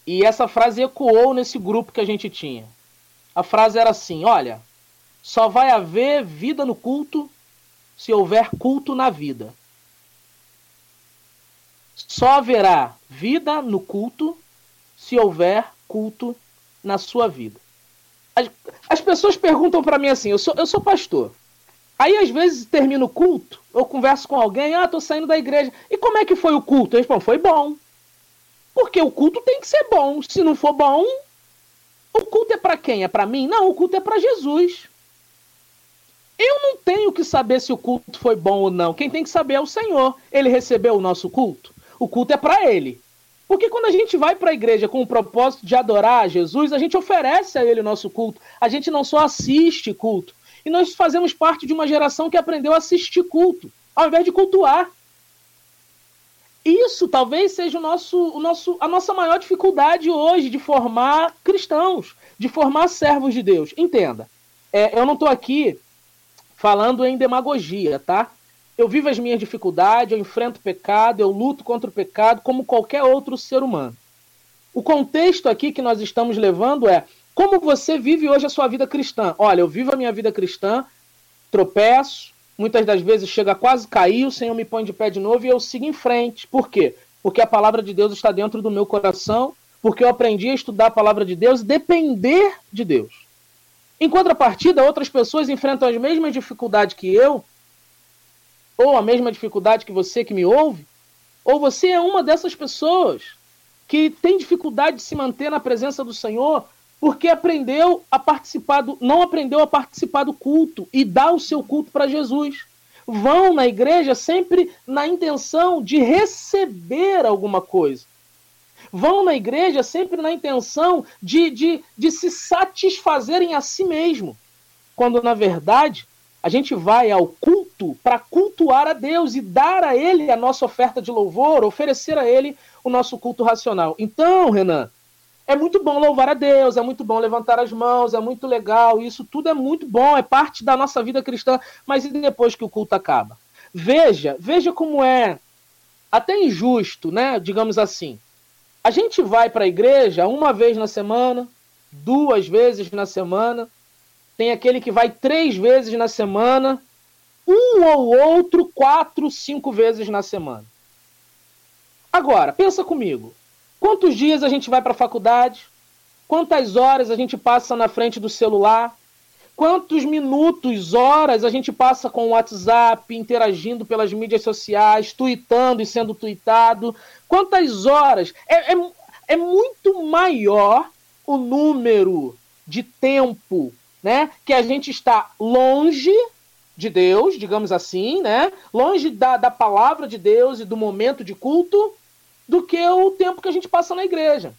E essa frase ecoou nesse grupo que a gente tinha. A frase era assim: olha, só vai haver vida no culto se houver culto na vida. Só haverá vida no culto se houver culto na sua vida. As, as pessoas perguntam para mim assim: eu sou, eu sou pastor. Aí às vezes termino o culto, eu converso com alguém, ah, tô saindo da igreja. E como é que foi o culto? Eu respondo, foi bom. Porque o culto tem que ser bom. Se não for bom, o culto é para quem? É para mim? Não, o culto é para Jesus. Eu não tenho que saber se o culto foi bom ou não. Quem tem que saber é o Senhor. Ele recebeu o nosso culto. O culto é para ele. Porque quando a gente vai para a igreja com o propósito de adorar a Jesus, a gente oferece a ele o nosso culto. A gente não só assiste culto. E nós fazemos parte de uma geração que aprendeu a assistir culto, ao invés de cultuar. Isso talvez seja o nosso, o nosso, a nossa maior dificuldade hoje de formar cristãos, de formar servos de Deus. Entenda, é, eu não estou aqui falando em demagogia, tá? Eu vivo as minhas dificuldades, eu enfrento o pecado, eu luto contra o pecado como qualquer outro ser humano. O contexto aqui que nós estamos levando é como você vive hoje a sua vida cristã. Olha, eu vivo a minha vida cristã, tropeço, muitas das vezes chega quase cair, o Senhor me põe de pé de novo e eu sigo em frente. Por quê? Porque a palavra de Deus está dentro do meu coração, porque eu aprendi a estudar a palavra de Deus e depender de Deus. Em contrapartida, outras pessoas enfrentam as mesmas dificuldades que eu, ou a mesma dificuldade que você que me ouve, ou você é uma dessas pessoas que tem dificuldade de se manter na presença do Senhor porque aprendeu a participar do, não aprendeu a participar do culto e dar o seu culto para Jesus. Vão na igreja sempre na intenção de receber alguma coisa vão na igreja sempre na intenção de, de, de se satisfazerem a si mesmo. Quando, na verdade, a gente vai ao culto para cultuar a Deus e dar a Ele a nossa oferta de louvor, oferecer a Ele o nosso culto racional. Então, Renan, é muito bom louvar a Deus, é muito bom levantar as mãos, é muito legal, isso tudo é muito bom, é parte da nossa vida cristã, mas e depois que o culto acaba? Veja, veja como é até injusto, né? Digamos assim. A gente vai para a igreja uma vez na semana, duas vezes na semana, tem aquele que vai três vezes na semana, um ou outro quatro, cinco vezes na semana. Agora, pensa comigo. Quantos dias a gente vai para a faculdade? Quantas horas a gente passa na frente do celular? Quantos minutos, horas a gente passa com o WhatsApp, interagindo pelas mídias sociais, tweetando e sendo tweetado? Quantas horas? É, é, é muito maior o número de tempo né, que a gente está longe de Deus, digamos assim, né, longe da, da palavra de Deus e do momento de culto, do que o tempo que a gente passa na igreja.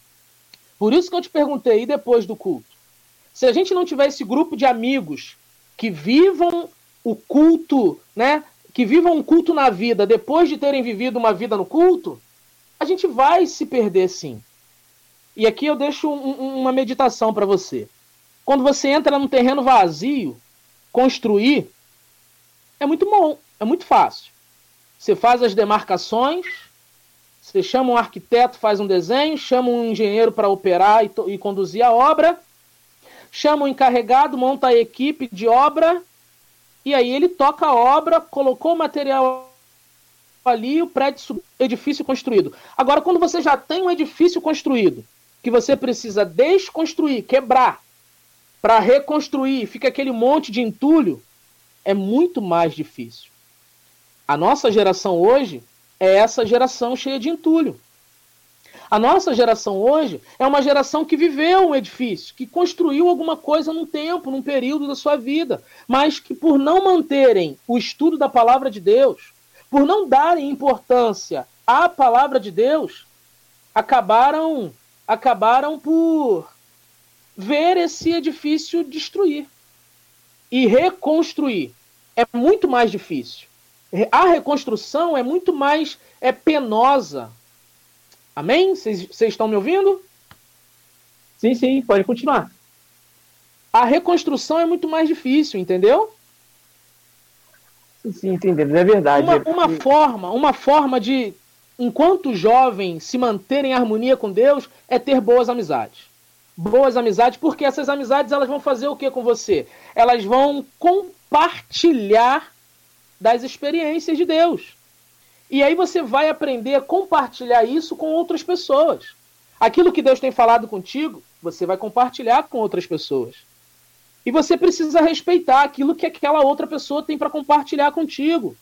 Por isso que eu te perguntei, e depois do culto? Se a gente não tiver esse grupo de amigos que vivam o culto, né? Que vivam um culto na vida depois de terem vivido uma vida no culto, a gente vai se perder sim. E aqui eu deixo um, uma meditação para você. Quando você entra num terreno vazio, construir é muito bom, é muito fácil. Você faz as demarcações, você chama um arquiteto, faz um desenho, chama um engenheiro para operar e, e conduzir a obra, chama o encarregado, monta a equipe de obra, e aí ele toca a obra, colocou o material ali, o prédio, edifício construído. Agora, quando você já tem um edifício construído, que você precisa desconstruir, quebrar, para reconstruir, fica aquele monte de entulho, é muito mais difícil. A nossa geração hoje é essa geração cheia de entulho. A nossa geração hoje é uma geração que viveu um edifício, que construiu alguma coisa num tempo, num período da sua vida, mas que por não manterem o estudo da palavra de Deus, por não darem importância à palavra de Deus, acabaram acabaram por ver esse edifício destruir e reconstruir. É muito mais difícil. A reconstrução é muito mais é penosa, Amém? Vocês estão me ouvindo? Sim, sim, pode continuar. A reconstrução é muito mais difícil, entendeu? Sim, sim entendendo, é verdade. Uma, uma forma, uma forma de enquanto jovem, se manter em harmonia com Deus é ter boas amizades. Boas amizades, porque essas amizades elas vão fazer o que com você? Elas vão compartilhar das experiências de Deus. E aí você vai aprender a compartilhar isso com outras pessoas. Aquilo que Deus tem falado contigo, você vai compartilhar com outras pessoas. E você precisa respeitar aquilo que aquela outra pessoa tem para compartilhar contigo.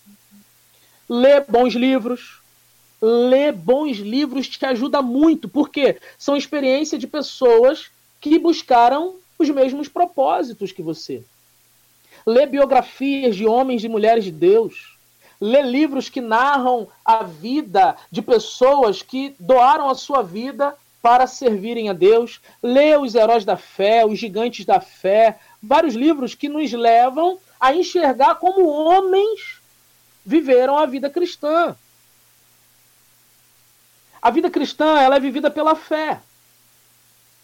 Lê bons livros. Ler bons livros te ajuda muito, porque são experiências de pessoas que buscaram os mesmos propósitos que você. Lê biografias de homens e mulheres de Deus lê livros que narram a vida de pessoas que doaram a sua vida para servirem a Deus, lê os heróis da fé, os gigantes da fé, vários livros que nos levam a enxergar como homens viveram a vida cristã. A vida cristã ela é vivida pela fé.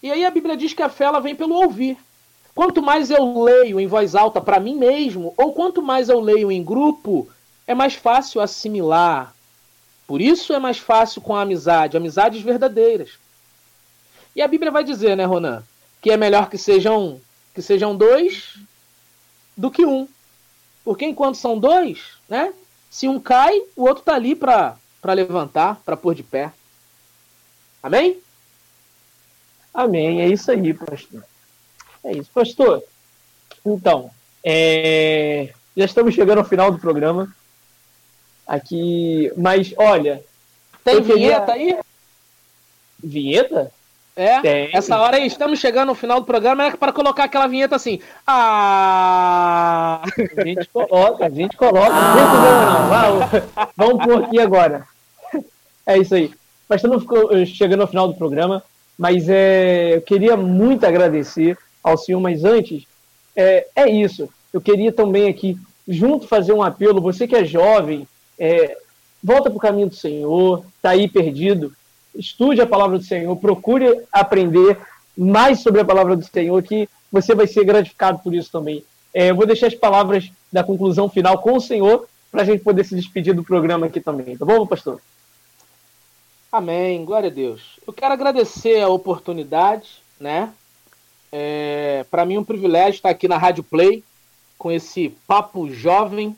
E aí a Bíblia diz que a fé ela vem pelo ouvir. Quanto mais eu leio em voz alta para mim mesmo, ou quanto mais eu leio em grupo, é mais fácil assimilar. Por isso é mais fácil com a amizade, amizades verdadeiras. E a Bíblia vai dizer, né, Ronan, que é melhor que sejam que sejam dois do que um. Porque enquanto são dois, né? Se um cai, o outro tá ali para para levantar, para pôr de pé. Amém? Amém. É isso aí, pastor. É isso, pastor. Então, é... já estamos chegando ao final do programa aqui. Mas, olha. Tem vinheta queria... aí? Vinheta? É, Tem. essa hora aí, estamos chegando no final do programa, é para colocar aquela vinheta assim. Ah! A gente coloca, a gente coloca. Ah. Não, vamos por aqui agora. É isso aí. Mas estamos chegando ao final do programa, mas é, eu queria muito agradecer ao senhor, mas antes, é, é isso. Eu queria também aqui, junto, fazer um apelo. Você que é jovem, é, volta para o caminho do Senhor, está aí perdido, estude a palavra do Senhor, procure aprender mais sobre a palavra do Senhor, que você vai ser gratificado por isso também. É, eu vou deixar as palavras da conclusão final com o Senhor, para a gente poder se despedir do programa aqui também, tá bom, pastor? Amém, glória a Deus. Eu quero agradecer a oportunidade, né? É, para mim é um privilégio estar aqui na Rádio Play com esse papo jovem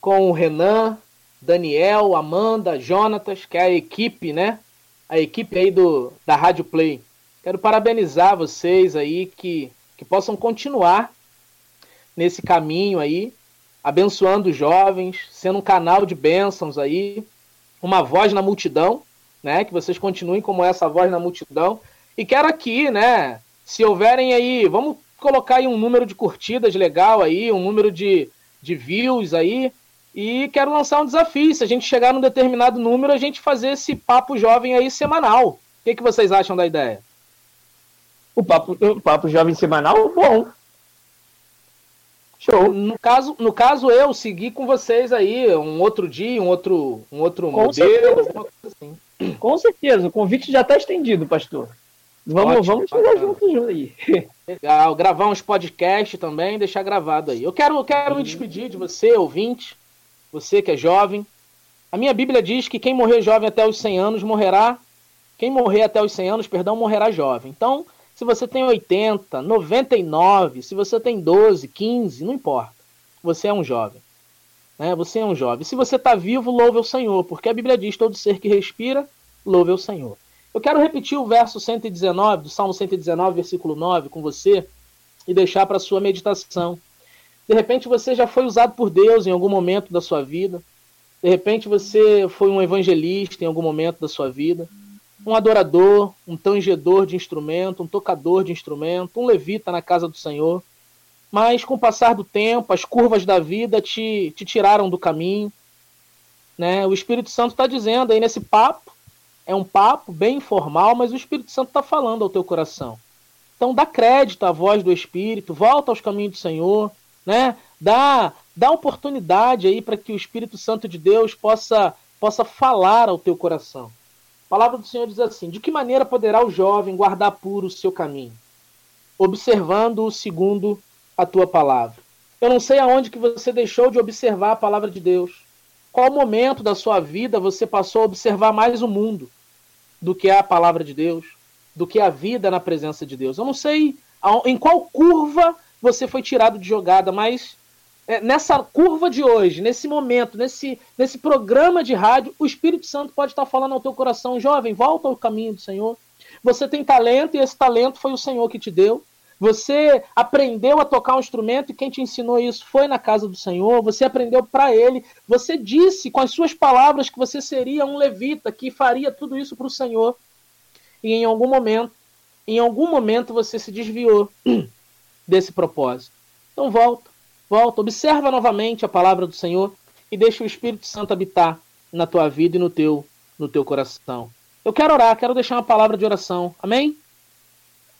com o Renan, Daniel, Amanda, Jonatas, que é a equipe, né? A equipe aí do, da Rádio Play. Quero parabenizar vocês aí que, que possam continuar nesse caminho aí, abençoando os jovens, sendo um canal de bênçãos aí, uma voz na multidão, né? Que vocês continuem como essa voz na multidão. E quero aqui, né? Se houverem aí, vamos colocar aí um número de curtidas legal aí, um número de, de views aí, e quero lançar um desafio. Se a gente chegar num determinado número, a gente fazer esse papo jovem aí semanal. O que, que vocês acham da ideia? O papo, o papo jovem semanal, bom. Show. No caso, no caso, eu segui com vocês aí um outro dia, um outro, um outro com modelo. Certeza. Assim. Com certeza, o convite já está estendido, pastor. Vamos, Ótimo, vamos chegar juntos aí. Legal, gravar uns podcasts também, deixar gravado aí. Eu quero, eu quero me despedir de você, ouvinte você que é jovem. A minha Bíblia diz que quem morrer jovem até os 100 anos morrerá. Quem morrer até os 100 anos, perdão, morrerá jovem. Então, se você tem 80, 99, se você tem 12, 15, não importa. Você é um jovem. Né? Você é um jovem. Se você está vivo, louve o Senhor, porque a Bíblia diz: todo ser que respira, louve o Senhor. Eu quero repetir o verso 119, do Salmo 119, versículo 9, com você e deixar para sua meditação. De repente você já foi usado por Deus em algum momento da sua vida. De repente você foi um evangelista em algum momento da sua vida. Um adorador, um tangedor de instrumento, um tocador de instrumento, um levita na casa do Senhor. Mas com o passar do tempo, as curvas da vida te, te tiraram do caminho. Né? O Espírito Santo está dizendo aí nesse papo, é um papo bem informal, mas o Espírito Santo está falando ao teu coração. Então dá crédito à voz do Espírito, volta aos caminhos do Senhor, né? Dá, dá oportunidade aí para que o Espírito Santo de Deus possa, possa falar ao teu coração. A palavra do Senhor diz assim: De que maneira poderá o jovem guardar puro o seu caminho? Observando-o segundo a tua palavra. Eu não sei aonde que você deixou de observar a palavra de Deus. qual momento da sua vida você passou a observar mais o mundo do que a palavra de Deus, do que a vida na presença de Deus. Eu não sei em qual curva você foi tirado de jogada, mas é, nessa curva de hoje, nesse momento, nesse, nesse programa de rádio, o Espírito Santo pode estar falando ao teu coração, jovem, volta ao caminho do Senhor. Você tem talento e esse talento foi o Senhor que te deu. Você aprendeu a tocar um instrumento e quem te ensinou isso foi na casa do Senhor. Você aprendeu para ele. Você disse com as suas palavras que você seria um levita que faria tudo isso para o Senhor. E em algum momento, em algum momento você se desviou desse propósito. Então volta, volta, observa novamente a palavra do Senhor e deixa o Espírito Santo habitar na tua vida e no teu no teu coração. Eu quero orar, quero deixar uma palavra de oração. Amém?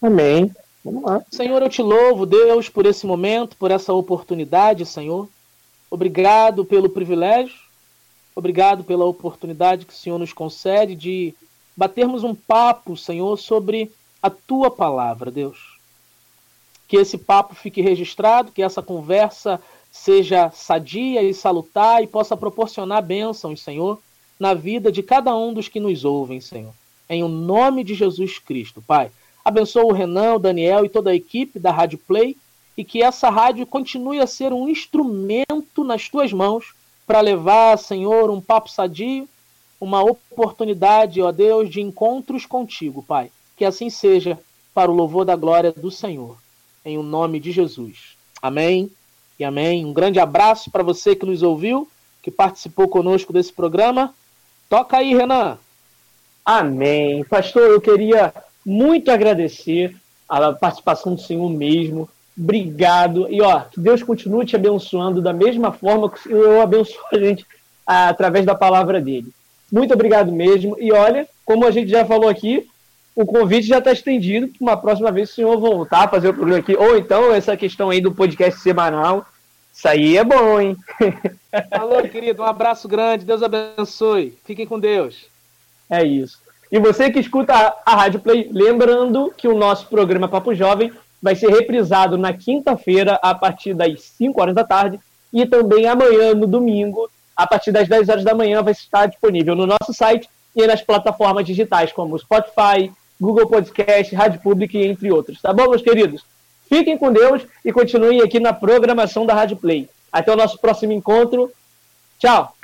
Amém. Vamos lá. Senhor, eu te louvo, Deus, por esse momento, por essa oportunidade, Senhor. Obrigado pelo privilégio, obrigado pela oportunidade que o Senhor nos concede de batermos um papo, Senhor, sobre a tua palavra, Deus. Que esse papo fique registrado, que essa conversa seja sadia e salutar e possa proporcionar bênçãos, Senhor, na vida de cada um dos que nos ouvem, Senhor. Em o nome de Jesus Cristo, Pai. Abençoa o Renan, o Daniel e toda a equipe da Rádio Play e que essa rádio continue a ser um instrumento nas tuas mãos para levar, Senhor, um papo sadio, uma oportunidade, ó Deus, de encontros contigo, Pai. Que assim seja, para o louvor da glória do Senhor. Em o nome de Jesus. Amém e amém. Um grande abraço para você que nos ouviu, que participou conosco desse programa. Toca aí, Renan. Amém. Pastor, eu queria muito agradecer a participação do Senhor mesmo. Obrigado. E ó, que Deus continue te abençoando da mesma forma que eu abençoo a gente através da palavra dele. Muito obrigado mesmo. E olha, como a gente já falou aqui, o convite já está estendido para uma próxima vez o senhor voltar a fazer o programa aqui. Ou então essa questão aí do podcast semanal. Isso aí é bom, hein? Alô, querido. Um abraço grande. Deus abençoe. Fiquem com Deus. É isso. E você que escuta a Rádio Play, lembrando que o nosso programa Papo Jovem vai ser reprisado na quinta-feira, a partir das 5 horas da tarde, e também amanhã, no domingo, a partir das 10 horas da manhã, vai estar disponível no nosso site e nas plataformas digitais como Spotify, Google Podcast, Rádio Public, entre outros. Tá bom, meus queridos? Fiquem com Deus e continuem aqui na programação da Rádio Play. Até o nosso próximo encontro. Tchau!